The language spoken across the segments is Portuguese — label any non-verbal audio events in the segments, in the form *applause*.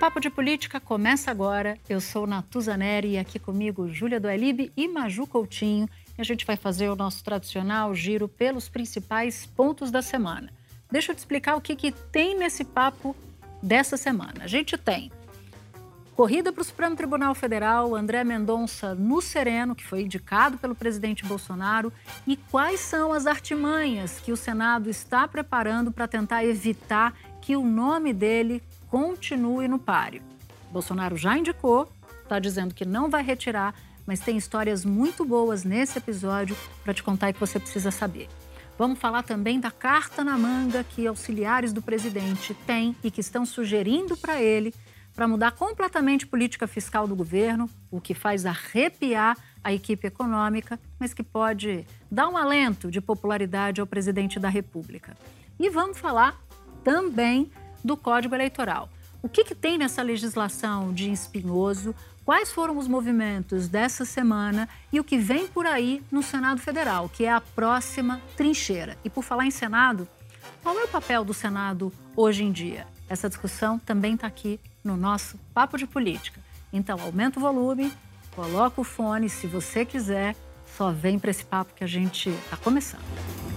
Papo de Política começa agora. Eu sou Natuza Neri e aqui comigo Júlia Doelib e Maju Coutinho. E a gente vai fazer o nosso tradicional giro pelos principais pontos da semana. Deixa eu te explicar o que, que tem nesse papo dessa semana. A gente tem corrida para o Supremo Tribunal Federal, André Mendonça no Sereno, que foi indicado pelo presidente Bolsonaro, e quais são as artimanhas que o Senado está preparando para tentar evitar que o nome dele continue no páreo. Bolsonaro já indicou, está dizendo que não vai retirar, mas tem histórias muito boas nesse episódio para te contar e que você precisa saber. Vamos falar também da carta na manga que auxiliares do presidente têm e que estão sugerindo para ele para mudar completamente a política fiscal do governo, o que faz arrepiar a equipe econômica, mas que pode dar um alento de popularidade ao presidente da República. E vamos falar também do Código Eleitoral. O que, que tem nessa legislação de espinhoso? Quais foram os movimentos dessa semana e o que vem por aí no Senado Federal, que é a próxima trincheira? E por falar em Senado, qual é o papel do Senado hoje em dia? Essa discussão também está aqui no nosso Papo de Política. Então, aumenta o volume, coloca o fone, se você quiser, só vem para esse papo que a gente está começando.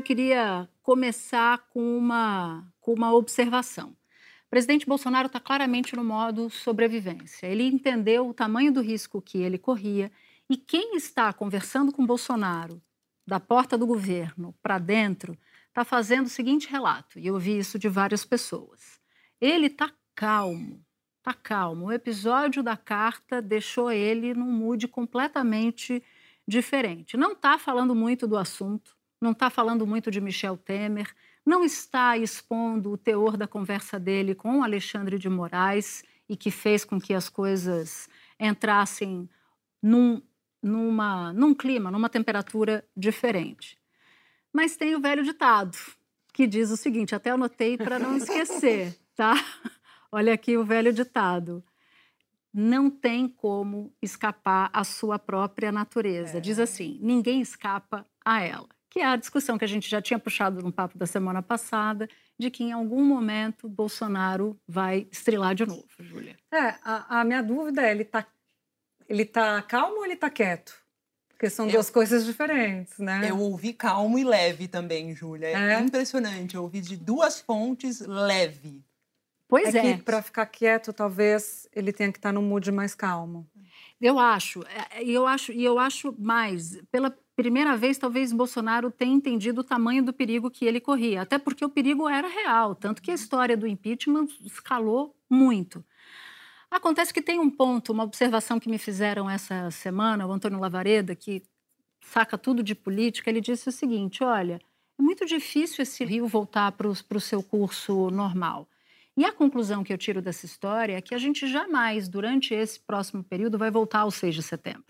Eu queria começar com uma, com uma observação. O presidente Bolsonaro está claramente no modo sobrevivência. Ele entendeu o tamanho do risco que ele corria e quem está conversando com Bolsonaro da porta do governo para dentro está fazendo o seguinte relato, e eu ouvi isso de várias pessoas. Ele está calmo, está calmo. O episódio da carta deixou ele num mood completamente diferente. Não está falando muito do assunto, não está falando muito de Michel Temer, não está expondo o teor da conversa dele com Alexandre de Moraes e que fez com que as coisas entrassem num, numa, num clima, numa temperatura diferente. Mas tem o velho ditado, que diz o seguinte: até anotei para não esquecer, tá? *laughs* Olha aqui o velho ditado. Não tem como escapar à sua própria natureza. É. Diz assim: ninguém escapa a ela que é a discussão que a gente já tinha puxado no papo da semana passada, de que em algum momento Bolsonaro vai estrilar de novo, Júlia. É, a, a, minha dúvida é, ele está ele tá calmo ou ele está quieto? Porque são eu, duas coisas diferentes, né? Eu ouvi calmo e leve também, Júlia. É, é impressionante. Eu ouvi de duas fontes leve. Pois é. é. Para ficar quieto, talvez ele tenha que estar tá num mood mais calmo. Eu acho, é, eu acho, e eu acho mais pela primeira vez, talvez Bolsonaro tenha entendido o tamanho do perigo que ele corria, até porque o perigo era real, tanto que a história do impeachment escalou muito. Acontece que tem um ponto, uma observação que me fizeram essa semana, o Antônio Lavareda, que saca tudo de política, ele disse o seguinte: olha, é muito difícil esse rio voltar para o seu curso normal. E a conclusão que eu tiro dessa história é que a gente jamais, durante esse próximo período, vai voltar ao 6 de setembro.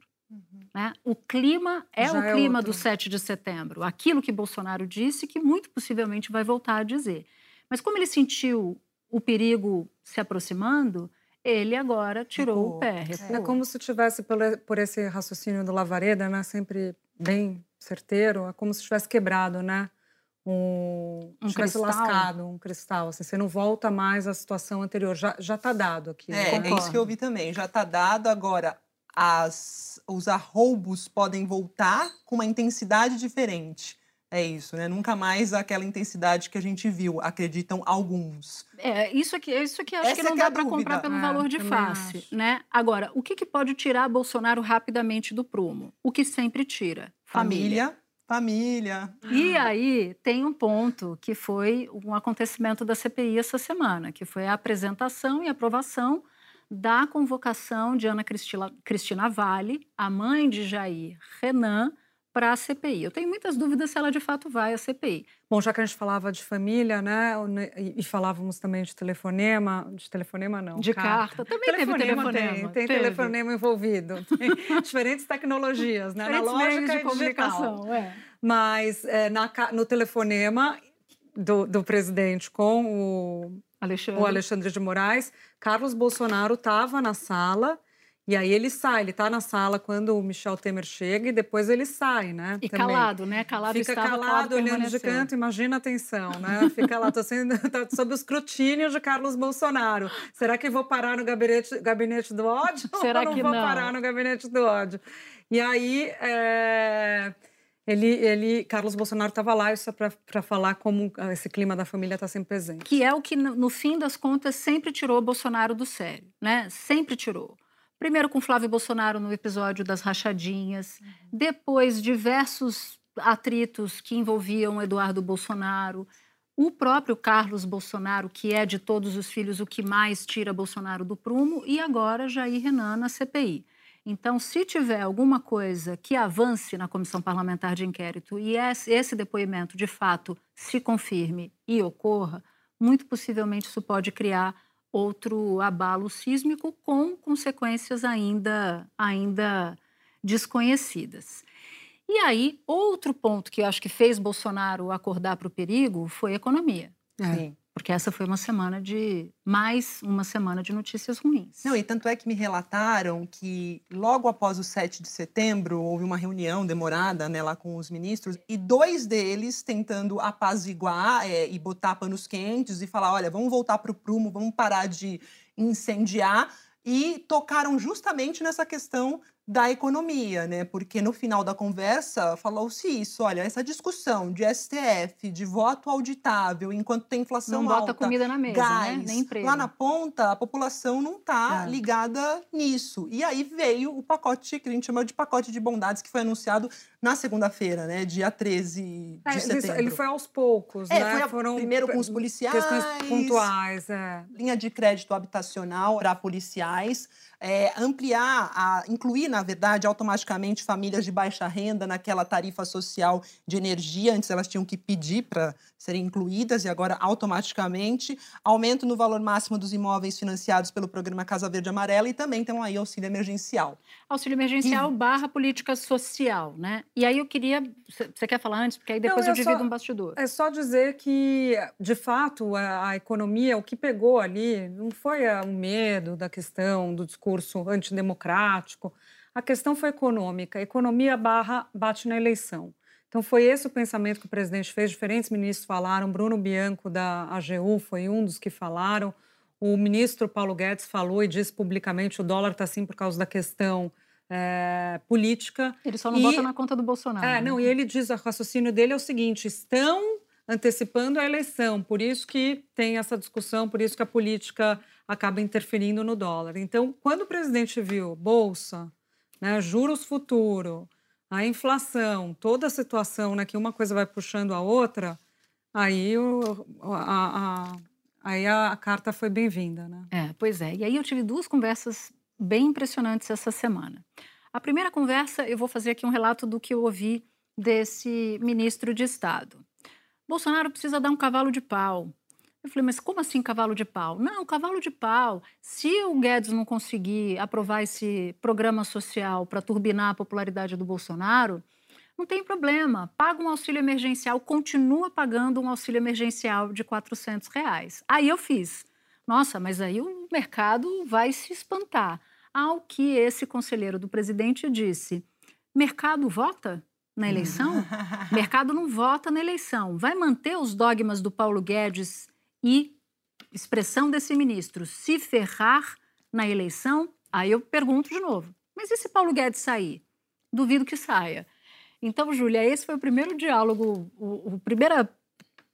Né? O clima é Já o é clima do 7 de setembro, aquilo que Bolsonaro disse que muito possivelmente vai voltar a dizer. Mas como ele sentiu o perigo se aproximando, ele agora tirou recuou. o pé. Recuou. É como se tivesse, por esse raciocínio do Lavareda, né, sempre bem certeiro, é como se tivesse quebrado, né? Um, um cristal. lascado, um cristal. Assim, você não volta mais à situação anterior. Já está dado aqui. É, é isso que eu vi também. Já está dado. Agora, as, os arroubos podem voltar com uma intensidade diferente. É isso, né? Nunca mais aquela intensidade que a gente viu, acreditam alguns. É, isso aqui, isso aqui acho Essa que não é dá para comprar pelo é, valor de face, acho. né? Agora, o que, que pode tirar Bolsonaro rapidamente do prumo? O que sempre tira? Família. Família. E aí tem um ponto que foi um acontecimento da CPI essa semana, que foi a apresentação e aprovação da convocação de Ana Cristina, Cristina Vale, a mãe de Jair Renan, para a CPI. Eu tenho muitas dúvidas se ela de fato vai à CPI. Bom, já que a gente falava de família, né, e, falávamos também de telefonema, de telefonema não, de carta, carta. também telefonema teve telefonema. Tem, tem teve. telefonema envolvido, tem *laughs* diferentes tecnologias, né, diferentes analógica de comunicação, é. Mas é, na, no telefonema do, do presidente com o Alexandre. o Alexandre de Moraes, Carlos Bolsonaro estava na sala e aí ele sai, ele está na sala quando o Michel Temer chega e depois ele sai, né? E também. calado, né? Calado Fica estava, calado, olhando de canto, imagina a tensão, né? Fica lá, tô sendo *laughs* tá sob o escrutínio de Carlos Bolsonaro. Será que vou parar no gabinete, gabinete do ódio? Será ou não que vou não? parar no gabinete do ódio? E aí, é... Ele, ele, Carlos Bolsonaro estava lá isso para falar como esse clima da família está sempre presente. Que é o que, no, no fim das contas, sempre tirou Bolsonaro do sério, né? Sempre tirou. Primeiro com Flávio Bolsonaro no episódio das rachadinhas, uhum. depois diversos atritos que envolviam Eduardo Bolsonaro, o próprio Carlos Bolsonaro, que é de todos os filhos o que mais tira Bolsonaro do prumo, e agora Jair Renan na CPI. Então, se tiver alguma coisa que avance na comissão parlamentar de inquérito e esse depoimento de fato se confirme e ocorra, muito possivelmente isso pode criar outro abalo sísmico com consequências ainda, ainda desconhecidas. E aí, outro ponto que eu acho que fez Bolsonaro acordar para o perigo foi a economia. É. Porque essa foi uma semana de. mais uma semana de notícias ruins. Não, e tanto é que me relataram que logo após o 7 de setembro houve uma reunião demorada né, lá com os ministros e dois deles tentando apaziguar é, e botar panos quentes e falar: olha, vamos voltar para o prumo, vamos parar de incendiar. E tocaram justamente nessa questão da economia, né? Porque no final da conversa falou-se isso, olha, essa discussão de STF, de voto auditável, enquanto tem inflação não alta, bota comida na mesa, gás, né? Nem emprego. lá na ponta a população não está é. ligada nisso. E aí veio o pacote que a gente chama de pacote de bondades que foi anunciado na segunda-feira, né, dia 13 de é, setembro. Ele foi aos poucos, é, né? Foi a, Foram primeiro com os policiais, questões pontuais, é. linha de crédito habitacional para policiais é, ampliar, a, incluir, na verdade, automaticamente famílias de baixa renda naquela tarifa social de energia. Antes elas tinham que pedir para serem incluídas e agora automaticamente. Aumento no valor máximo dos imóveis financiados pelo programa Casa Verde Amarela e também tem aí auxílio emergencial. Auxílio emergencial e... barra política social, né? E aí eu queria. Você quer falar antes? Porque aí depois Não, eu divido só, um bastidor. É só dizer que, de fato, a, a economia, o que pegou ali, não foi o medo da questão do discurso discurso antidemocrático. A questão foi econômica. Economia barra bate na eleição. Então, foi esse o pensamento que o presidente fez. Diferentes ministros falaram. Bruno Bianco, da AGU, foi um dos que falaram. O ministro Paulo Guedes falou e disse publicamente o dólar está assim por causa da questão é, política. Ele só não e, bota na conta do Bolsonaro. É, não, né? e ele diz, o raciocínio dele é o seguinte, estão antecipando a eleição, por isso que tem essa discussão, por isso que a política acaba interferindo no dólar. Então, quando o presidente viu bolsa, né, juros futuro, a inflação, toda a situação, né, que uma coisa vai puxando a outra, aí, o, a, a, aí a carta foi bem-vinda. Né? É, pois é. E aí eu tive duas conversas bem impressionantes essa semana. A primeira conversa, eu vou fazer aqui um relato do que eu ouvi desse ministro de Estado. Bolsonaro precisa dar um cavalo de pau. Eu falei, mas como assim cavalo de pau? Não, cavalo de pau. Se o Guedes não conseguir aprovar esse programa social para turbinar a popularidade do Bolsonaro, não tem problema. Paga um auxílio emergencial, continua pagando um auxílio emergencial de 400 reais. Aí eu fiz. Nossa, mas aí o mercado vai se espantar. Ao que esse conselheiro do presidente disse: mercado vota? na eleição? *laughs* mercado não vota na eleição. Vai manter os dogmas do Paulo Guedes e expressão desse ministro se ferrar na eleição, aí eu pergunto de novo: mas e se Paulo Guedes sair? Duvido que saia. Então, Júlia, esse foi o primeiro diálogo, o, o primeira,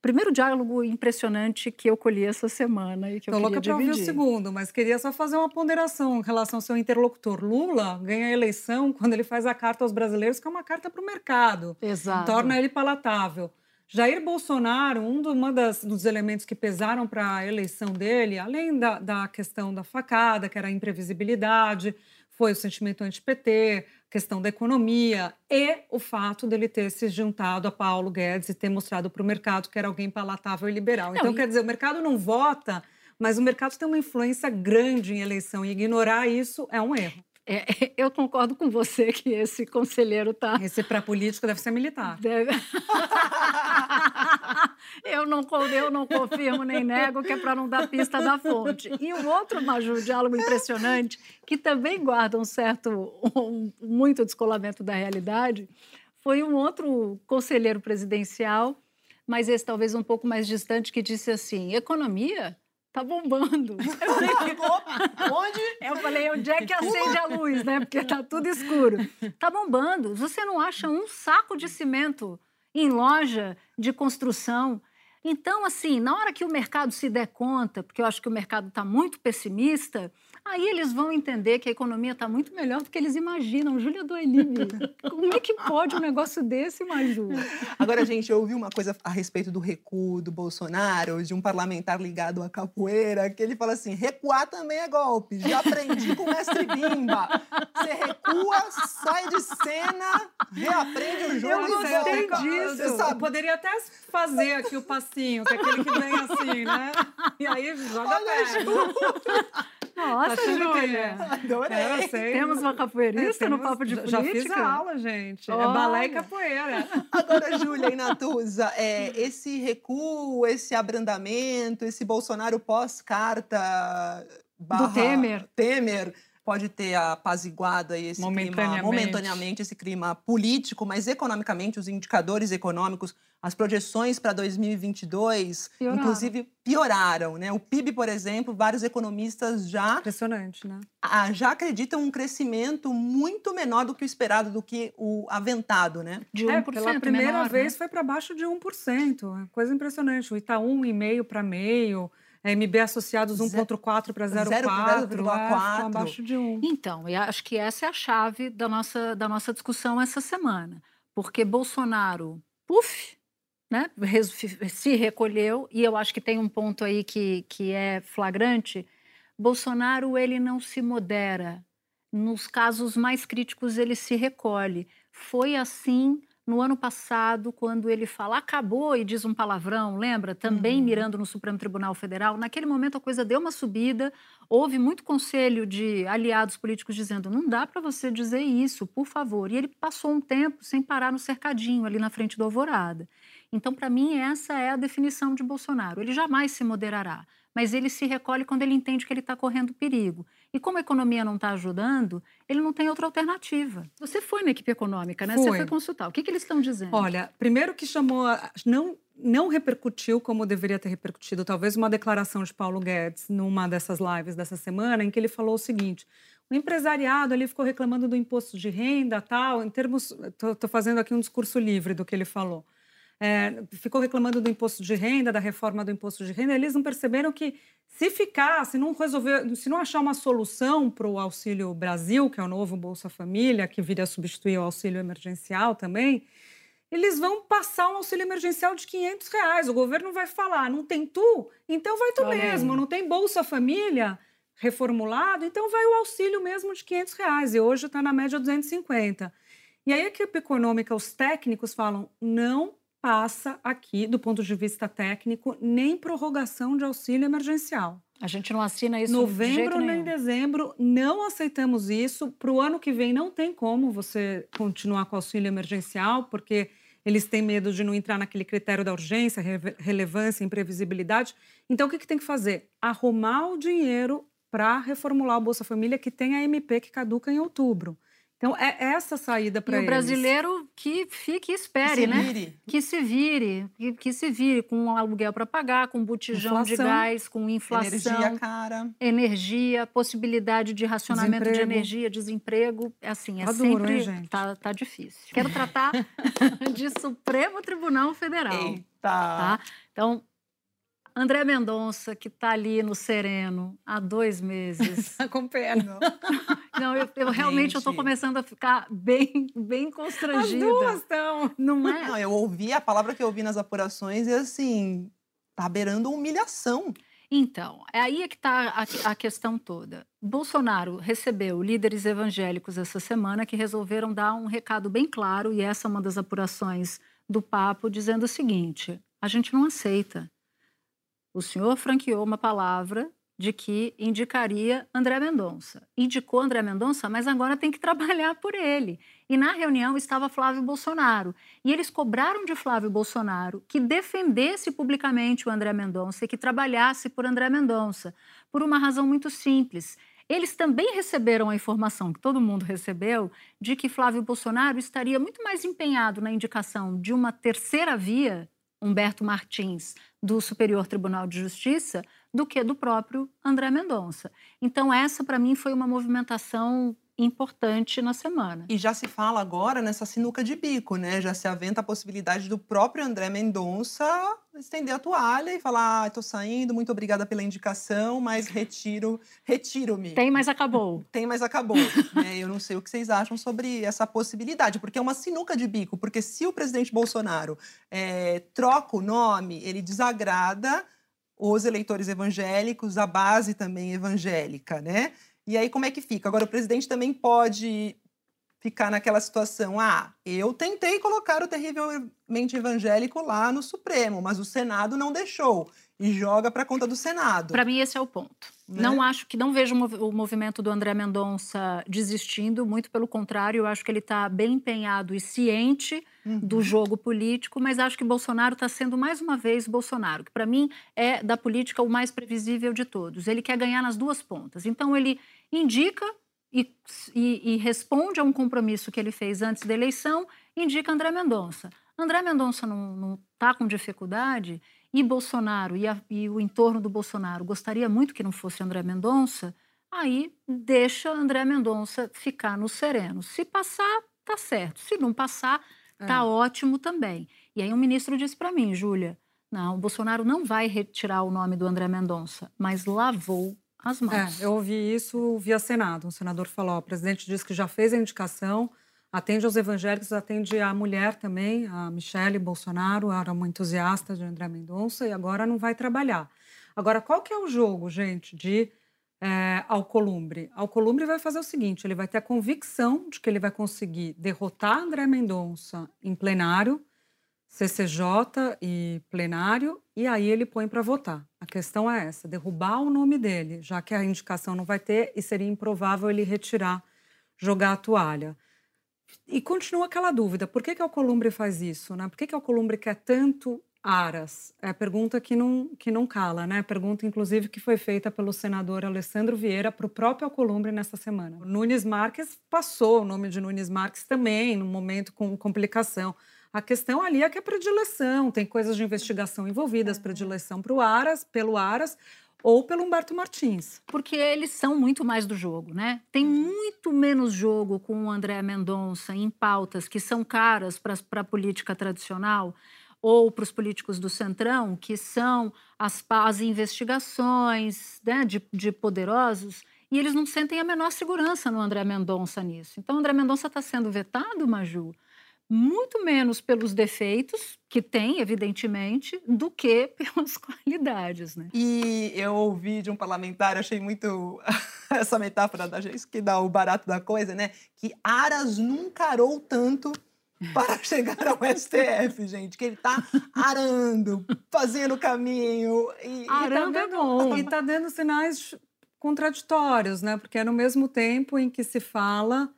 primeiro diálogo impressionante que eu colhi essa semana e que eu Tô louca para ouvir o segundo, mas queria só fazer uma ponderação em relação ao seu interlocutor. Lula ganha a eleição quando ele faz a carta aos brasileiros, que é uma carta para o mercado. Exato. Torna ele palatável. Jair Bolsonaro, um do, uma das, dos elementos que pesaram para a eleição dele, além da, da questão da facada, que era a imprevisibilidade, foi o sentimento anti-PT, questão da economia e o fato dele ter se juntado a Paulo Guedes e ter mostrado para o mercado que era alguém palatável e liberal. Então, não, quer dizer, o mercado não vota, mas o mercado tem uma influência grande em eleição e ignorar isso é um erro. É, *laughs* eu concordo com você que esse conselheiro está. Esse para político deve ser militar. Deve... *laughs* eu, não, eu não confirmo nem nego que é para não dar pista da fonte. E o outro Maju, diálogo impressionante, que também guarda um certo, um, muito descolamento da realidade, foi um outro conselheiro presidencial, mas esse talvez um pouco mais distante, que disse assim: economia tá bombando. *laughs* Eu falei, onde? Eu falei, onde é que acende a luz, né? Porque tá tudo escuro. Tá bombando. Você não acha um saco de cimento em loja de construção. Então, assim, na hora que o mercado se der conta, porque eu acho que o mercado está muito pessimista, Aí eles vão entender que a economia está muito melhor do que eles imaginam. Júlia do *laughs* como é que pode um negócio desse, Maju? Agora, gente, eu ouvi uma coisa a respeito do recuo do Bolsonaro, de um parlamentar ligado à capoeira, que ele fala assim, recuar também é golpe. Já aprendi com o mestre Bimba. Você recua, sai de cena, reaprende o jogo. Eu gostei disso. Você sabe? Eu poderia até fazer aqui o passinho, que é aquele que vem assim, né? E aí joga Olha, nossa, Júlia! Adorei! Temos uma capoeirista é, temos, no Papo de já Política? Já fiz a aula, gente. Olha. É balé e capoeira. Agora, Júlia e Natuza, é, esse recuo, esse abrandamento, esse Bolsonaro pós-carta... Do Temer. Temer pode ter apaziguado aí esse momentaneamente. clima, momentaneamente, esse clima político, mas economicamente, os indicadores econômicos, as projeções para 2022, pioraram. inclusive, pioraram. Né? O PIB, por exemplo, vários economistas já... Impressionante, né? Já acreditam um crescimento muito menor do que o esperado, do que o aventado, né? De 1%. É, pela primeira menor, vez né? foi para baixo de 1%. Coisa impressionante. O Itaú, 1,5 para meio MB associados 1,4 para 0,4, é, abaixo de 1. Então, eu acho que essa é a chave da nossa, da nossa discussão essa semana. Porque Bolsonaro, puf, né, se recolheu, e eu acho que tem um ponto aí que, que é flagrante, Bolsonaro ele não se modera. Nos casos mais críticos, ele se recolhe. Foi assim no ano passado, quando ele fala acabou e diz um palavrão, lembra? Também uhum. mirando no Supremo Tribunal Federal. Naquele momento a coisa deu uma subida, houve muito conselho de aliados políticos dizendo não dá para você dizer isso, por favor. E ele passou um tempo sem parar no cercadinho ali na frente do Alvorada. Então, para mim, essa é a definição de Bolsonaro. Ele jamais se moderará mas ele se recolhe quando ele entende que ele está correndo perigo. E como a economia não está ajudando, ele não tem outra alternativa. Você foi na equipe econômica, né? Foi. Você foi consultar. O que, que eles estão dizendo? Olha, primeiro que chamou, não, não repercutiu como deveria ter repercutido, talvez uma declaração de Paulo Guedes numa dessas lives dessa semana, em que ele falou o seguinte: o empresariado ali ficou reclamando do imposto de renda, tal, em termos. Estou fazendo aqui um discurso livre do que ele falou é, ficou reclamando do imposto de renda, da reforma do imposto de renda, eles não perceberam que se ficar, se não resolver, se não achar uma solução para o Auxílio Brasil, que é o novo Bolsa Família, que viria a substituir o auxílio emergencial também, eles vão passar um auxílio emergencial de 500 reais. O governo vai falar, não tem tu? Então vai tu Olha mesmo. Não tem Bolsa Família reformulado? Então vai o auxílio mesmo de 500 reais. E hoje está na média 250. E aí a equipe econômica, os técnicos falam, não passa aqui, do ponto de vista técnico, nem prorrogação de auxílio emergencial. A gente não assina isso Novembro de nem dezembro, não aceitamos isso. Para o ano que vem não tem como você continuar com auxílio emergencial, porque eles têm medo de não entrar naquele critério da urgência, relevância, imprevisibilidade. Então, o que, que tem que fazer? Arrumar o dinheiro para reformular o Bolsa Família, que tem a MP que caduca em outubro. Então, é essa saída para eles. o brasileiro que fique e espere, que né? Vire. Que se vire. Que, que se vire com um aluguel para pagar, com botijão inflação, de gás, com inflação. Energia cara. Energia, possibilidade de racionamento desemprego. de energia, desemprego. Assim, é tá sempre... Duro, hein, gente? Tá, tá difícil. Quero tratar *laughs* de Supremo Tribunal Federal. Eita! Tá? Então, André Mendonça, que está ali no Sereno há dois meses. *laughs* Com pena. Não, eu, eu realmente estou começando a ficar bem, bem constrangida. As duas estão. Não é? Não, eu ouvi a palavra que eu ouvi nas apurações e assim, tá beirando humilhação. Então, é aí é que está a, a, questão toda. Bolsonaro recebeu líderes evangélicos essa semana que resolveram dar um recado bem claro, e essa é uma das apurações do papo, dizendo o seguinte: a gente não aceita. O senhor franqueou uma palavra de que indicaria André Mendonça. Indicou André Mendonça, mas agora tem que *laughs* trabalhar por ele. E na reunião estava Flávio Bolsonaro. E eles cobraram de Flávio Bolsonaro que defendesse publicamente o André Mendonça e que trabalhasse por André Mendonça, por uma razão muito simples. Eles também receberam a informação, que todo mundo recebeu, de que Flávio Bolsonaro estaria muito mais empenhado na indicação de uma terceira via, Humberto Martins, do Superior Tribunal de Justiça, do que do próprio André Mendonça. Então, essa, para mim, foi uma movimentação importante na semana. E já se fala agora nessa sinuca de bico, né? Já se aventa a possibilidade do próprio André Mendonça estender a toalha e falar: ah, tô saindo, muito obrigada pela indicação, mas retiro, retiro-me. Tem, mas acabou. *laughs* Tem, mas acabou. né? Eu não sei o que vocês acham sobre essa possibilidade, porque é uma sinuca de bico, porque se o presidente Bolsonaro é, troca o nome, ele desagrada os eleitores evangélicos, a base também evangélica, né? E aí como é que fica? Agora o presidente também pode ficar naquela situação, ah, eu tentei colocar o terrivelmente evangélico lá no Supremo, mas o Senado não deixou e joga para conta do Senado. Para mim esse é o ponto. Né? Não acho que não vejo o movimento do André Mendonça desistindo, muito pelo contrário, eu acho que ele está bem empenhado e ciente uhum. do jogo político, mas acho que Bolsonaro está sendo mais uma vez Bolsonaro, que para mim é da política o mais previsível de todos. Ele quer ganhar nas duas pontas. Então ele indica e, e, e responde a um compromisso que ele fez antes da eleição, indica André Mendonça. André Mendonça não está com dificuldade e Bolsonaro e, a, e, o entorno do Bolsonaro gostaria muito que não fosse André Mendonça, aí deixa André Mendonça ficar no sereno. Se passar, tá certo. Se não passar, tá é. ótimo também. E aí o ministro disse para mim, Júlia, não, o Bolsonaro não vai retirar o nome do André Mendonça, mas lavou as mãos. É, eu ouvi isso via Senado. O senador falou: o presidente disse que já fez a indicação, atende aos evangélicos, atende a mulher também, a Michele Bolsonaro, era uma entusiasta de André Mendonça e agora não vai trabalhar. Agora, qual que é o jogo, gente, de é, Alcolumbre? Alcolumbre vai fazer o seguinte: ele vai ter a convicção de que ele vai conseguir derrotar André Mendonça em plenário CCJ e plenário, e aí ele põe para votar. A questão é essa: derrubar o nome dele, já que a indicação não vai ter e seria improvável ele retirar, jogar a toalha. E continua aquela dúvida: por que, que Alcolumbre faz isso? Né? Por que, que Alcolumbre quer tanto Aras? É a pergunta que não, que não cala, né? Pergunta, inclusive, que foi feita pelo senador Alessandro Vieira para o próprio Alcolumbre nesta semana. O Nunes Marques passou o nome de Nunes Marques também, num momento com complicação. A questão ali é que é predileção, tem coisas de investigação envolvidas, predileção para o Aras, pelo Aras ou pelo Humberto Martins. Porque eles são muito mais do jogo, né? Tem muito menos jogo com o André Mendonça em pautas que são caras para a política tradicional ou para os políticos do Centrão, que são as, as investigações né, de, de poderosos, e eles não sentem a menor segurança no André Mendonça nisso. Então, o André Mendonça está sendo vetado, Maju, muito menos pelos defeitos, que tem, evidentemente, do que *laughs* pelas qualidades. Né? E eu ouvi de um parlamentar, achei muito *laughs* essa metáfora da gente que dá o barato da coisa, né? Que Aras nunca arou tanto *laughs* para chegar ao STF, gente, que ele está arando, fazendo caminho. E, Arando e tá é bom. *laughs* E está dando sinais contraditórios, né? Porque é no mesmo tempo em que se fala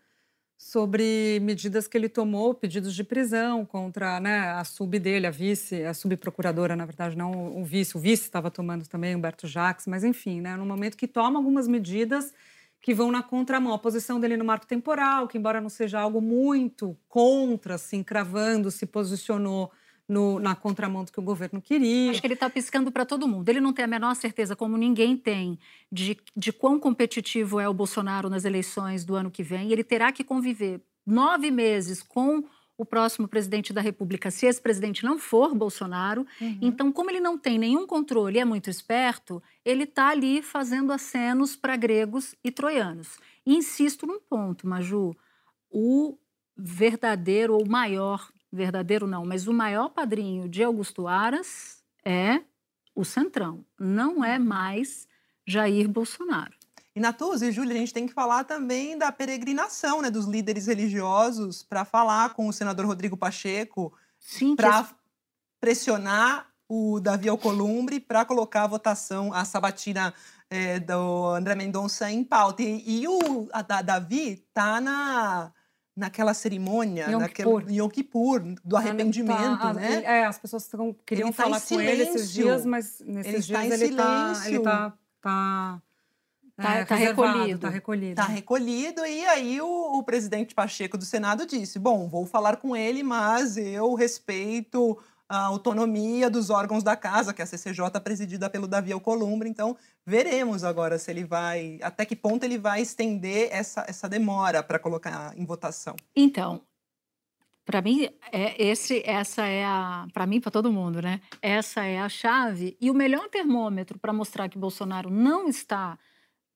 sobre medidas que ele tomou, pedidos de prisão contra né, a sub dele, a vice, a subprocuradora, na verdade, não o vice. O vice estava tomando também, Humberto Jacques, mas enfim, né, no momento que toma algumas medidas que vão na contramão. A posição dele no marco temporal, que embora não seja algo muito contra, assim, cravando, se posicionou no, na contramão do que o governo queria. Acho que ele está piscando para todo mundo. Ele não tem a menor certeza, como ninguém tem, de, de quão competitivo é o Bolsonaro nas eleições do ano que vem. Ele terá que conviver nove meses com o próximo presidente da República, se esse presidente não for Bolsonaro. Uhum. Então, como ele não tem nenhum controle e é muito esperto, ele está ali fazendo acenos para gregos e troianos. E insisto num ponto, Maju: o verdadeiro ou maior verdadeiro não, mas o maior padrinho de Augusto Aras é o Centrão, não é mais Jair Bolsonaro. E Natuz e Júlia, a gente tem que falar também da peregrinação né, dos líderes religiosos para falar com o senador Rodrigo Pacheco para esse... pressionar o Davi Alcolumbre para colocar a votação, a sabatina é, do André Mendonça em pauta. E, e o a, a Davi tá na naquela cerimônia, Yom naquele Kippur. Yom Kippur, do arrependimento, tá, né? É, as pessoas queriam Ele tá falar com ele esses dias, mas nesses Ele dias está em ele tá, silêncio. ele tá, tá, Tá- é, tá reservado, recolhido. Tá recolhido. Tá recolhido, e aí o, o presidente Pacheco do Senado disse: Bom, vou falar com ele, mas eu respeito a autonomia dos órgãos da casa, que é a CCJ presidida pelo Davi Alcolumbre. Então, veremos agora se ele vai. Até que ponto ele vai estender essa, essa demora para colocar em votação. Então, para mim, é esse, essa é a, para mim, para todo mundo, né? Essa é a chave e o melhor termômetro para mostrar que Bolsonaro não está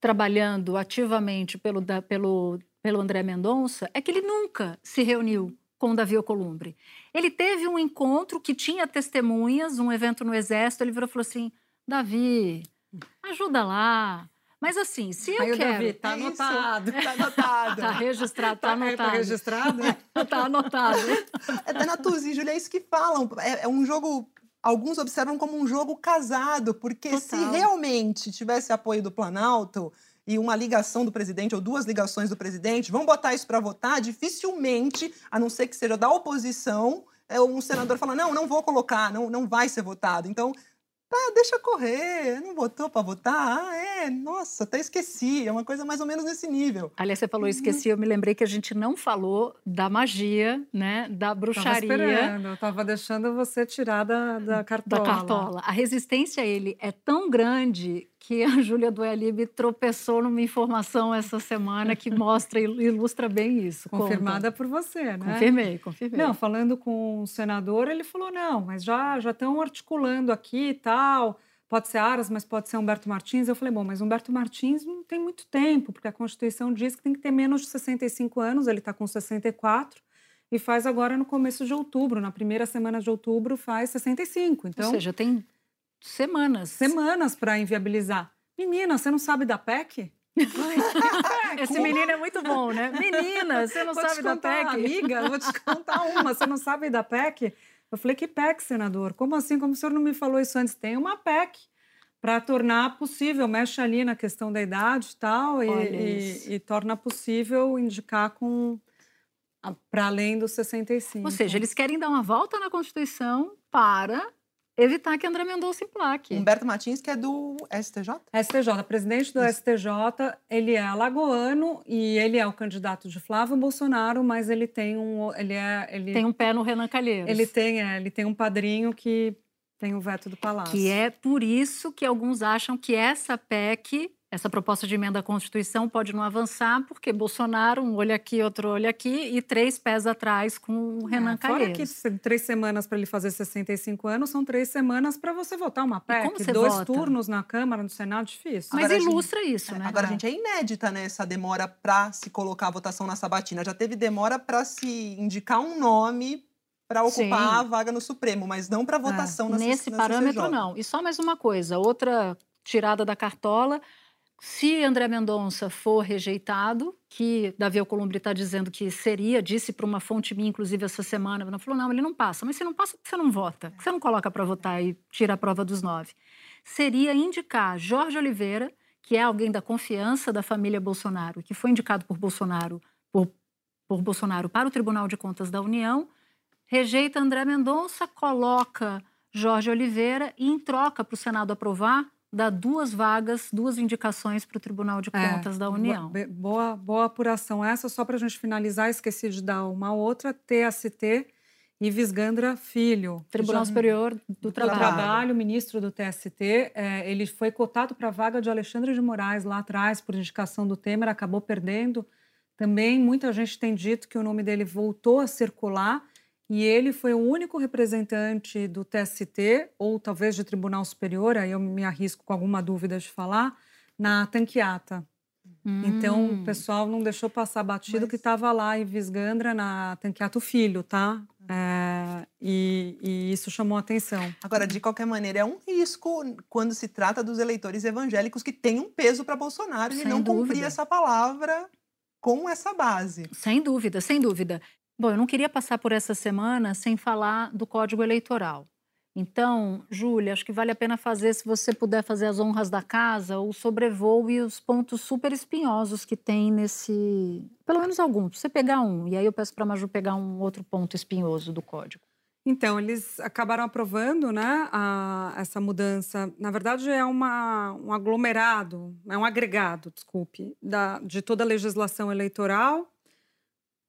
trabalhando ativamente pelo, da- pelo, pelo André Mendonça é que ele nunca se reuniu com o Davi Alcolumbre. Ele teve um encontro que tinha testemunhas, um evento no Exército, ele virou e falou assim, Davi, ajuda lá. Mas assim, se eu Aí o quero... Davi, tá É isso. anotado. Tá anotado. *laughs* Tá registrado, tá, Tá, anotado. tá registrado? tá anotado. *laughs* *laughs* É da Natuzzi e Júlia, é isso que falam. É, é um jogo. Alguns observam como um jogo casado, porque se Total. realmente tivesse apoio do Planalto e uma ligação do presidente, ou duas ligações do presidente, vão botar isso para votar, dificilmente, a não ser que seja da oposição, é, um senador fala: não, não vou colocar, não, não vai ser votado. Então, tá, deixa correr, não votou para votar? Ah, é, nossa, até esqueci. É uma coisa mais ou menos nesse nível. Aliás, você falou, esqueci, eu me lembrei que a gente não falou da magia, né? Da Tava bruxaria. esperando, eu tava deixando você tirar da, da Da cartola. cartola. A resistência a ele é tão grande que a *laughs* Júlia Duelib tropeçou numa informação essa semana que mostra e ilustra bem isso. Conta. Confirmada por você, né? Confirmei, confirmei. Não, falando com o senador, ele falou: não, mas já já estão articulando aqui e tal. Pode ser Aras, mas pode ser Humberto Martins. Eu falei: bom, mas Humberto Martins não tem muito tempo, porque a Constituição diz que tem que ter menos de 65 anos, ele está com 64 e faz agora no começo de outubro, na primeira semana de outubro, faz 65. Então, Ou seja, tem semanas. semanas para inviabilizar. Menina, você não sabe da PEC? *laughs* Esse menino é muito bom, né? Menina, você não Vou sabe te da PEC? Amiga, eu vou te contar uma. Você não sabe da PEC? Eu falei, que PEC, senador? Como assim? Como o senhor não me falou isso antes? Tem uma PEC para tornar possível, mexe ali na questão da idade e tal, e, Olha e- e torna possível indicar com para além dos 65. Ou seja, eles querem dar uma volta na Constituição para evitar que André Mendonça emplaque. Humberto Martins, que é do STJ? STJ, presidente do STJ, ele é alagoano e ele é o candidato de Flávio Bolsonaro, mas ele tem um, ele é, ele Tem um pé no Renan Calheiros. Ele tem, é, ele tem um padrinho que tem o veto do Palácio. Que é por isso que alguns acham que essa PEC, essa proposta de emenda à Constituição, pode não avançar, porque Bolsonaro, um olho aqui, outro olho aqui, e três pés atrás com o Renan É, Fora Calheiros. que se- três semanas para ele fazer 65 anos, são três semanas para você votar uma PEC. como você Dois vota? turnos na Câmara, no Senado, difícil. Mas Agora a gente- ilustra isso, né? Agora, gente, é inédita né, essa demora para se colocar a votação na sabatina. Já teve demora para se indicar um nome para ocupar Sim. a vaga no Supremo, mas não para votação na Nesse na parâmetro, CCJ. não. E só mais uma coisa, outra tirada da cartola. Se André Mendonça for rejeitado, que Davi Alcolumbre está dizendo que seria, disse para uma fonte minha, inclusive, essa semana, ela falou, não, ele não passa. Mas se não passa, você não vota? Que você não coloca para votar e tira a prova dos nove? Seria indicar Jorge Oliveira, que é alguém da confiança da família Bolsonaro, que foi indicado por Bolsonaro, por, por Bolsonaro para o Tribunal de Contas da União, rejeita André Mendonça, coloca Jorge Oliveira e, em troca para o Senado aprovar, dá duas vagas, duas indicações para o Tribunal de É, Contas da União. Boa, boa, boa apuração essa. Só para a gente finalizar, esqueci de dar uma outra. TST Ives Gandra Filho. Tribunal Já- Superior do do Trabalho. Trabalho, ministro do TST. é, ele foi cotado para a vaga de Alexandre de Moraes lá atrás, por indicação do Temer, acabou perdendo. Também muita gente tem dito que o nome dele voltou a circular e ele foi o único representante do TST, ou talvez de Tribunal Superior, aí eu me arrisco com alguma dúvida de falar, na tanqueata. Então, o Hum. pessoal não deixou passar batido Mas- que estava lá em Visgandra, na Tanqueato Filho, tá? É, e, e, isso chamou atenção. Agora, de qualquer maneira, é um risco quando se trata dos eleitores evangélicos que têm um peso para Bolsonaro e não dúvida. cumprir essa palavra com essa base. Sem dúvida, sem dúvida. Bom, eu não queria passar por essa semana sem falar do Código Eleitoral. Então, Júlia, acho que vale a pena fazer, se você puder fazer as honras da casa, o sobrevoo e os pontos super espinhosos que tem nesse. Pelo menos alguns. Você pegar um, e aí eu peço para a Maju pegar um outro ponto espinhoso do código. Então, eles acabaram aprovando né, a, essa mudança. Na verdade, é uma, um aglomerado, é um agregado, desculpe, da, de toda a legislação eleitoral,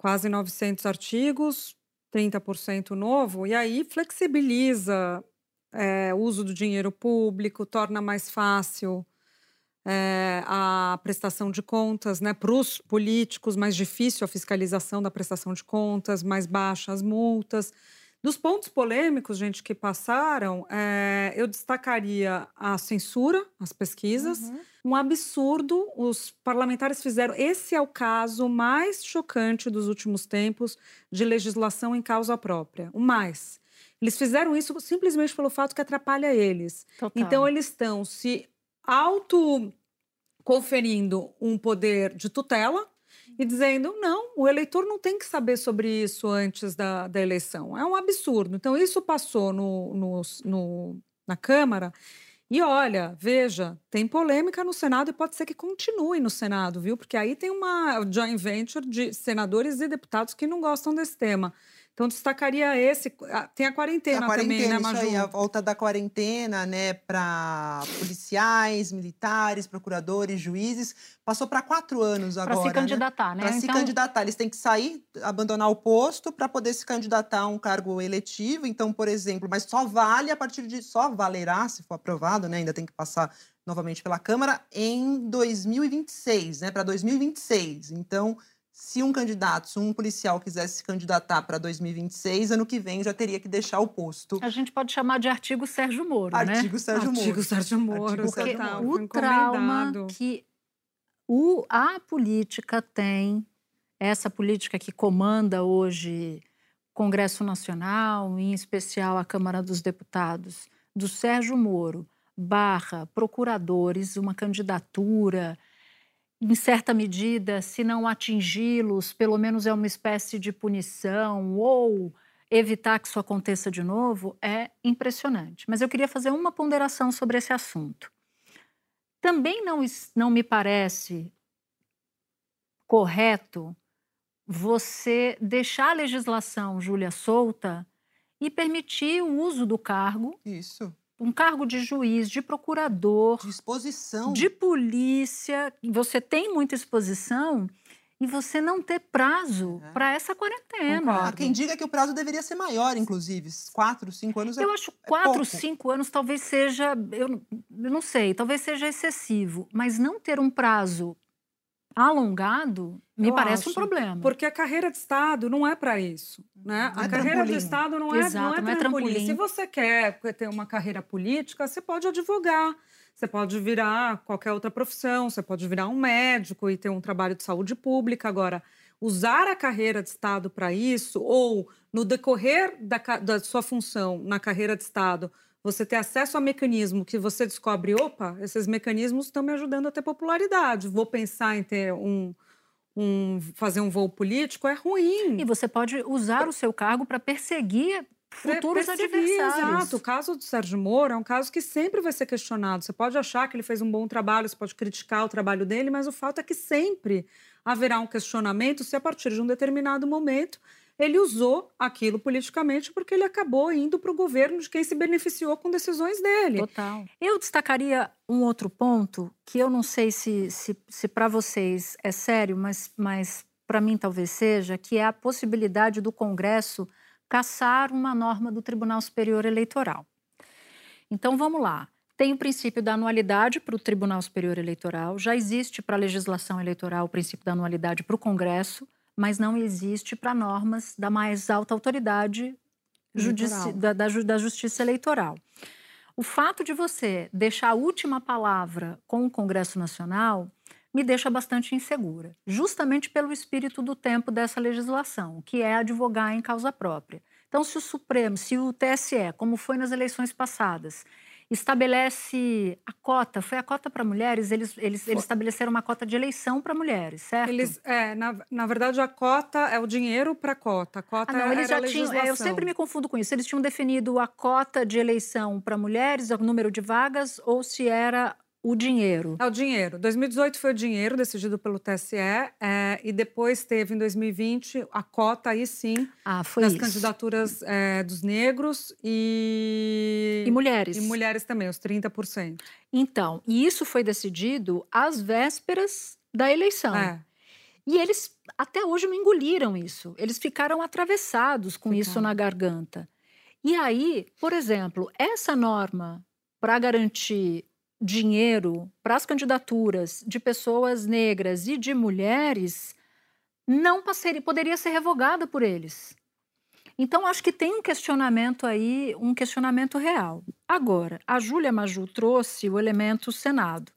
quase 900 artigos, 30% novo, e aí flexibiliza é, o uso do dinheiro público, torna mais fácil é, a prestação de contas né, para os políticos, mais difícil a fiscalização da prestação de contas, mais baixas as multas. Dos pontos polêmicos, gente, que passaram, é, eu destacaria a censura, as pesquisas. Uhum. Um absurdo, os parlamentares fizeram. Esse é o caso mais chocante dos últimos tempos de legislação em causa própria. O mais. Eles fizeram isso simplesmente pelo fato que atrapalha eles. Total. Então, eles estão se auto conferindo um poder de tutela e dizendo: não, o eleitor não tem que saber sobre isso antes da, da eleição. É um absurdo. Então, isso passou no, no, no, na Câmara. E olha, veja, tem polêmica no Senado e pode ser que continue no Senado, viu? Porque aí tem uma joint venture de senadores e deputados que não gostam desse tema. Então, destacaria esse. Tem a quarentena, a quarentena também, né, Maju? Isso aí, a volta da quarentena, né, para policiais, militares, procuradores, juízes. Passou para quatro anos agora. Para se candidatar, né? né? Para então... se candidatar. Eles têm que sair, abandonar o posto para poder se candidatar a um cargo eletivo. Então, por exemplo, mas só vale a partir de. Só valerá, se for aprovado, né? Ainda tem que passar novamente pela Câmara, em 2026, né? Para 2026. Então se um candidato, se um policial quisesse se candidatar para 2026, ano que vem já teria que deixar o posto. A gente pode chamar de artigo Sérgio Moro, artigo né? Artigo Sérgio Moro. Artigo Sérgio Moro. Artigo Porque Sérgio Moro. o trauma que o, a política tem, essa política que comanda hoje o Congresso Nacional, em especial a Câmara dos Deputados, do Sérgio Moro, barra procuradores, uma candidatura em certa medida, se não atingi-los, pelo menos é uma espécie de punição ou evitar que isso aconteça de novo, é impressionante. Mas eu queria fazer uma ponderação sobre esse assunto. Também não, não me parece correto você deixar a legislação, Júlia, solta e permitir o uso do cargo. Isso um cargo de juiz, de procurador, de exposição, de polícia, você tem muita exposição e você não ter prazo é. para essa quarentena. Há quem diga que o prazo deveria ser maior, inclusive. Quatro, cinco anos é Eu acho é quatro, é cinco anos talvez seja, eu, eu não sei, talvez seja excessivo, mas não ter um prazo alongado me eu parece acho, um problema. Porque a carreira de Estado não é para isso. Né? Não a é carreira trampolim. de Estado não é, Exato, não é, não é trampolim. Se você quer ter uma carreira política, você pode advogar. Você pode virar qualquer outra profissão, você pode virar um médico e ter um trabalho de saúde pública. Agora, usar a carreira de Estado para isso, ou no decorrer da, da sua função na carreira de Estado, você ter acesso a mecanismo que você descobre, opa, esses mecanismos estão me ajudando a ter popularidade. Vou pensar em ter um, um fazer um voo político é ruim. E você pode usar o seu cargo para perseguir futuros perseguir, adversários. Exato. O caso do Sérgio Moro é um caso que sempre vai ser questionado. Você pode achar que ele fez um bom trabalho, você pode criticar o trabalho dele, mas o fato é que sempre haverá um questionamento se a partir de um determinado momento ele usou aquilo politicamente porque ele acabou indo para o governo de quem se beneficiou com decisões dele. Total. Eu destacaria um outro ponto que eu não sei se, se, se para vocês é sério, mas, mas para mim talvez seja, que é a possibilidade do Congresso caçar uma norma do Tribunal Superior Eleitoral. Então vamos lá. Tem o princípio da anualidade para o Tribunal Superior Eleitoral, já existe para a legislação eleitoral o princípio da anualidade para o Congresso mas não existe para normas da mais alta autoridade da, da, da Justiça Eleitoral. O fato de você deixar a última palavra com o Congresso Nacional me deixa bastante insegura, justamente pelo espírito do tempo dessa legislação, que é advogar em causa própria. Então, se o Supremo, se o TSE, como foi nas eleições passadas, estabelece a cota, foi a cota para mulheres, eles, eles, eles estabeleceram uma cota de eleição para mulheres, certo? Eles, é, na, na verdade, a cota é o dinheiro para a cota. A cota ah, não, eles já tinham. É, eu sempre me confundo com isso. Eles tinham definido a cota de eleição para mulheres, o número de vagas, ou se era o dinheiro. É o dinheiro. 2018 foi o dinheiro decidido pelo TSE é, e depois teve em 2020 a cota aí sim ah, das isso. candidaturas é, dos negros e e mulheres e mulheres também os 30%. Então, e isso foi decidido às vésperas da eleição. É. E eles até hoje não engoliram isso. Eles ficaram atravessados com Ficaram. isso na garganta. E aí, por exemplo, essa norma para garantir dinheiro para as candidaturas de pessoas negras e de mulheres não passaria, poderia ser revogada por eles. Então, acho que tem um questionamento aí, um questionamento real. Agora, a Júlia Maju trouxe o elemento Senado,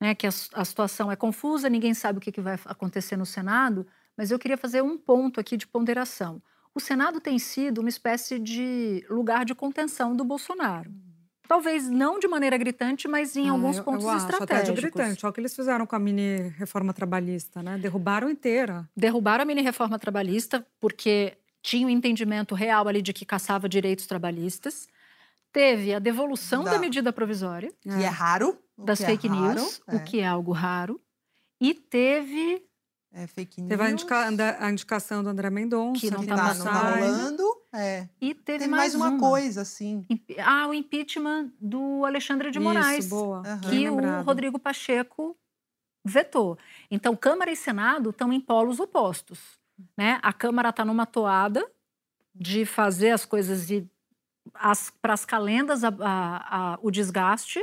né, que a, a situação é confusa, ninguém sabe o que, que vai acontecer no Senado, mas eu queria fazer um ponto aqui de ponderação. O Senado tem sido uma espécie de lugar de contenção do Bolsonaro. Talvez não de maneira gritante, mas em Ah, alguns eu- pontos eu acho, estratégicos. Até de gritante. Olha o que eles fizeram com a mini reforma trabalhista, né? Derrubaram inteira. Derrubaram a mini reforma trabalhista porque tinha um entendimento real ali de que caçava direitos trabalhistas. Teve a devolução da, Da- medida provisória Que é raro. das é fake raro, news, é. o que é algo raro. E teve É fake news. Teve a, indica- a indicação do André Mendonça. Que não que tá tá, tá rolando. É. e teve, Teve mais uma coisa, assim. Ah, o impeachment do Alexandre de Moraes. Isso, boa. Aham. Bem que o. Rodrigo Pacheco vetou. Então, Câmara e Senado estão em polos opostos. Né? A Câmara está numa toada de fazer as coisas e para as calendas a- a- a- o desgaste,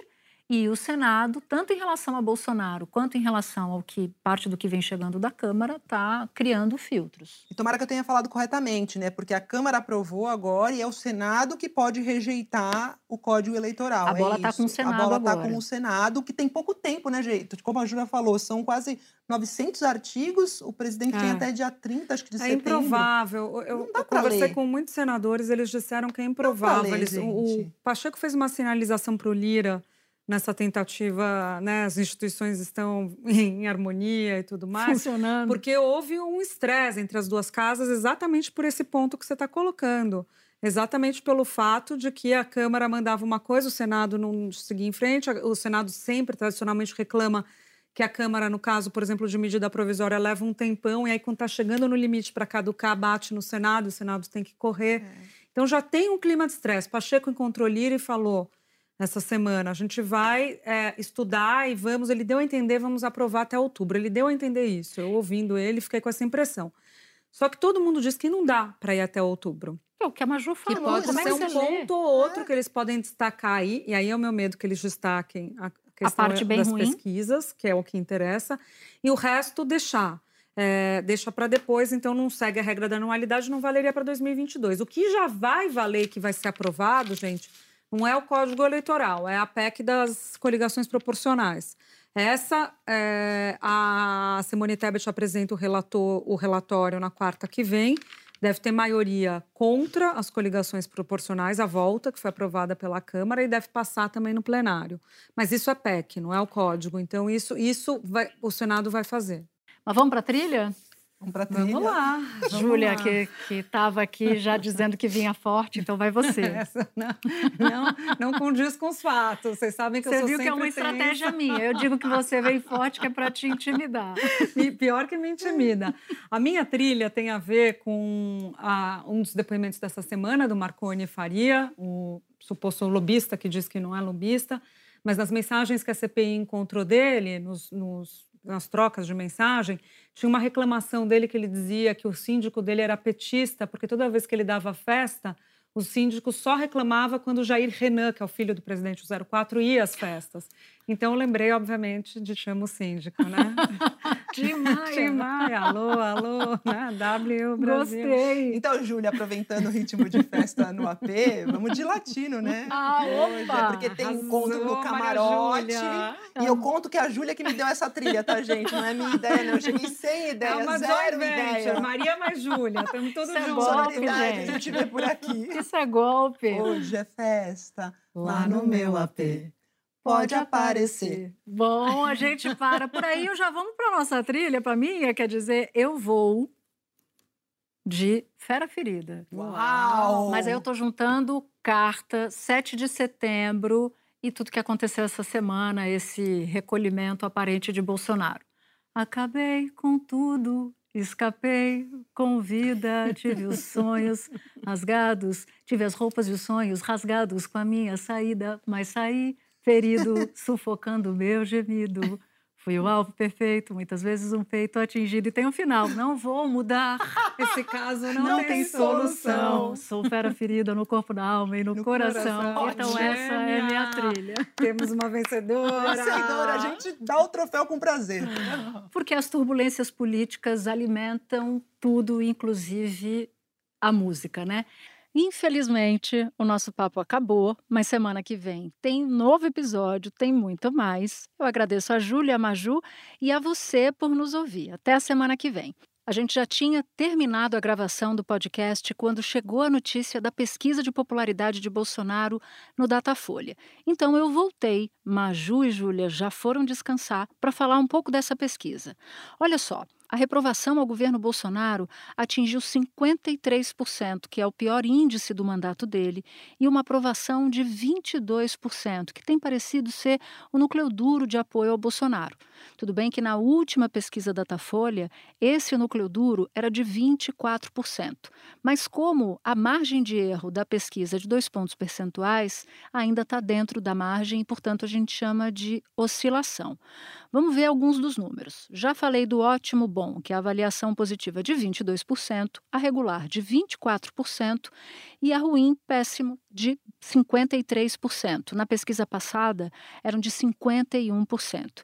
e o Senado, tanto em relação a Bolsonaro quanto em relação ao que parte do que vem chegando da Câmara, está criando filtros. E tomara que eu tenha falado corretamente, né? Porque a Câmara aprovou agora e é o Senado que pode rejeitar o Código Eleitoral. A é bola tá isso. com o Senado A bola tá agora. com o Senado, que tem pouco tempo, né, gente? Como a Júlia falou, são quase 900 artigos. O presidente tem É. até dia 30, acho que de É setembro. improvável. Eu, Não dá eu conversei ler. com muitos senadores, eles disseram que é improvável. ler, Eles- o, o. Pacheco fez uma sinalização para o Lira nessa tentativa, né? As instituições estão *laughs* em, harmonia e tudo mais. Funcionando. Porque houve um estresse entre as duas casas exatamente por esse ponto que você está colocando. Exatamente pelo fato de que a Câmara mandava uma coisa, o Senado não seguia em frente. O Senado sempre, tradicionalmente, reclama que a Câmara, no caso, por exemplo, de medida provisória, leva um tempão e aí, quando está chegando no limite para caducar, bate no Senado, o Senado tem que correr. Então já tem um clima de estresse. Pacheco encontrou Lira e falou essa semana: a gente vai é, estudar e vamos. Ele deu a entender, vamos aprovar até outubro. Ele deu a entender isso. Eu ouvindo ele, fiquei com essa impressão. Só que todo mundo diz que não dá para ir até outubro. É o que a Maju Que falou. pode como é ser que um você lê? ponto ou outro que eles podem destacar aí, e aí é o meu medo que eles destaquem a questão parte bem das ruim. pesquisas, que é o que interessa, e o resto deixar. É, deixa para depois, então não segue a regra da anualidade, não valeria para 2022. O que já vai valer, que vai ser aprovado, gente, não é o Código Eleitoral, é a PEC das coligações proporcionais. Essa, é, a Simone Tebet apresenta o, relator, o relatório na quarta que vem. Deve ter maioria contra as coligações proporcionais, a volta, que foi aprovada pela Câmara, e deve passar também no plenário. Mas isso é PEC, não é o código. Então, isso, isso vai- o Senado vai fazer. Mas vamos para a trilha? Vamos pra trilha. Vamos lá. Júlia, que estava aqui já *laughs* dizendo que vinha forte, então vai você. *laughs* Essa não, não, não condiz com os fatos. Vocês sabem que eu Você sou viu que é uma estratégia tensa. minha. Eu digo que você vem forte, que é para te intimidar. *laughs* E pior que me intimida. A minha trilha tem a ver com a- um dos depoimentos dessa semana do Marconi Faria, o suposto lobista que diz que não é lobista, mas nas mensagens que a CPI encontrou dele, nos- nos- nas trocas de mensagem, tinha uma reclamação dele que ele dizia que o síndico dele era petista, porque toda vez que ele dava festa, o síndico só reclamava quando Jair Renan, que é o filho do presidente 04, ia às festas. Então eu lembrei, obviamente, de Chama o Síndico, né? *laughs* Tim Maia. Alô, alô, né? W Brasil. Gostei. Então, Júlia, aproveitando o ritmo de festa no AP, vamos de latino, né? Ah, Hoje, opa! é porque tem Arrasou, encontro no camarote. E eu conto que é a Júlia que me deu essa trilha, tá, gente? Não é minha ideia, não. Eu cheguei sem É ideia, uma zero ideia. Maria mais Júlia, estamos todos Isso é juntos. golpe, Solidariedade, gente. a gente vê por aqui. Isso é golpe. Hoje é festa, lá no meu AP. Pode aparecer. Bom, a gente para por aí. Já vamos para nossa trilha, para minha, quer dizer, eu vou de Fera Ferida. Uau! Mas aí eu tô juntando carta, 7 de setembro e tudo que aconteceu essa semana, esse recolhimento aparente de Bolsonaro. Acabei com tudo, escapei com vida, tive os *laughs* sonhos rasgados, tive as roupas e os sonhos rasgados com a minha saída, mas saí ferido, sufocando o meu gemido. Fui o alvo perfeito, muitas vezes um peito atingido e tem um final. Não vou mudar. Esse caso não, Não, tem, tem solução. Sou fera ferida no corpo, na alma e no, No coração. coração. Então Gêmea. essa é minha trilha. Temos uma vencedora. Vencedora, a gente dá o troféu com prazer. Porque as turbulências políticas alimentam tudo, inclusive a música, né? Infelizmente, o nosso papo acabou, mas semana que vem tem novo episódio, tem muito mais. Eu agradeço a Júlia, a Maju e a você por nos ouvir. Até a semana que vem. A gente já tinha terminado a gravação do podcast quando chegou a notícia da pesquisa de popularidade de Bolsonaro no Datafolha. Então eu voltei, Maju e Júlia já foram descansar para falar um pouco dessa pesquisa. Olha só, a reprovação ao governo Bolsonaro atingiu 53%, que é o pior índice do mandato dele, e uma aprovação de 22%, que tem parecido ser o núcleo duro de apoio ao Bolsonaro. Tudo bem que na última pesquisa Datafolha, esse núcleo duro era de 24%. Mas como a margem de erro da pesquisa de dois pontos percentuais ainda está dentro da margem e, portanto, a gente chama de oscilação. Vamos ver alguns dos números. Já falei do ótimo bom, que é a avaliação positiva de 22%, a regular de 24% e a ruim péssimo de 53%. Na pesquisa passada, eram de 51%.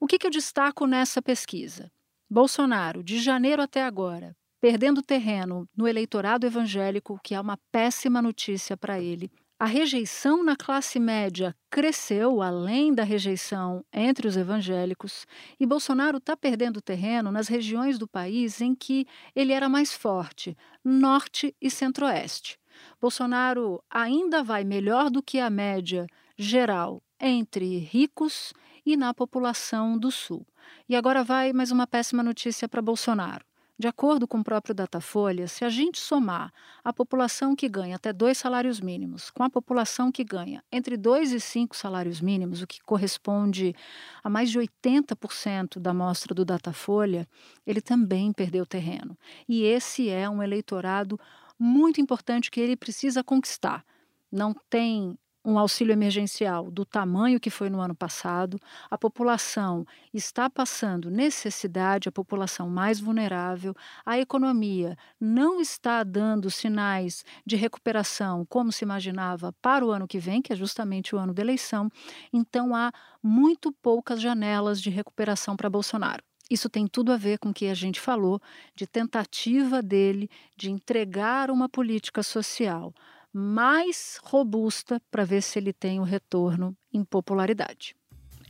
O que, que eu destaco nessa pesquisa? Bolsonaro, de janeiro até agora, perdendo terreno no eleitorado evangélico, que é uma péssima notícia para ele. A rejeição na classe média cresceu além da rejeição entre os evangélicos, e Bolsonaro está perdendo terreno nas regiões do país em que ele era mais forte, norte e centro-oeste. Bolsonaro ainda vai melhor do que a média geral entre ricos e na população do sul. E agora vai mais uma péssima notícia para Bolsonaro. De acordo com o próprio Datafolha, se a gente somar a população que ganha até dois salários mínimos com a população que ganha entre dois e cinco salários mínimos, o que corresponde a mais de 80% da amostra do Datafolha, ele também perdeu terreno. E esse é um eleitorado muito importante que ele precisa conquistar. Não tem um auxílio emergencial do tamanho que foi no ano passado, a população está passando necessidade, a população mais vulnerável, a economia não está dando sinais de recuperação como se imaginava para o ano que vem, que é justamente o ano da eleição, então há muito poucas janelas de recuperação para Bolsonaro. Isso tem tudo a ver com o que a gente falou de tentativa dele de entregar uma política social mais robusta para ver se ele tem o retorno em popularidade.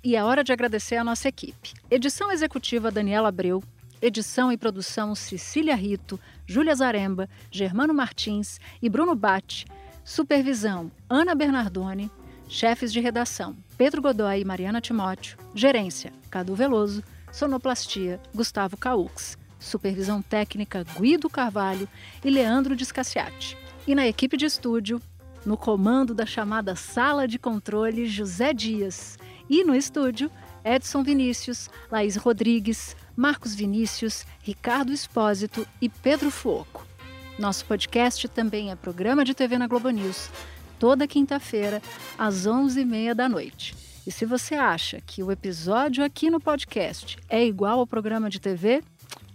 E é hora de agradecer a nossa equipe. Edição executiva Daniela Abreu, edição e produção Cecília Rito, Júlia Zaremba, Germano Martins e Bruno Batti, supervisão Ana Bernardoni, chefes de redação Pedro Godoy e Mariana Timóteo, gerência Cadu Veloso, sonoplastia Gustavo Caux, supervisão técnica Guido Carvalho e Leandro Discassiati. E na equipe de estúdio, no comando da chamada Sala de Controle, José Dias. E no estúdio, Edson Vinícius, Laís Rodrigues, Marcos Vinícius, Ricardo Espósito e Pedro Fuoco. Nosso podcast também é programa de TV na Globo News, toda quinta-feira, às 11h30 da noite. E se você acha que o episódio aqui no podcast é igual ao programa de TV,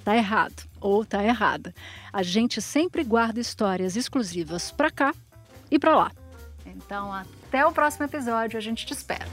tá errado ou tá errada. A gente sempre guarda histórias exclusivas para cá ir para lá. Então, até o próximo episódio, a gente te espera.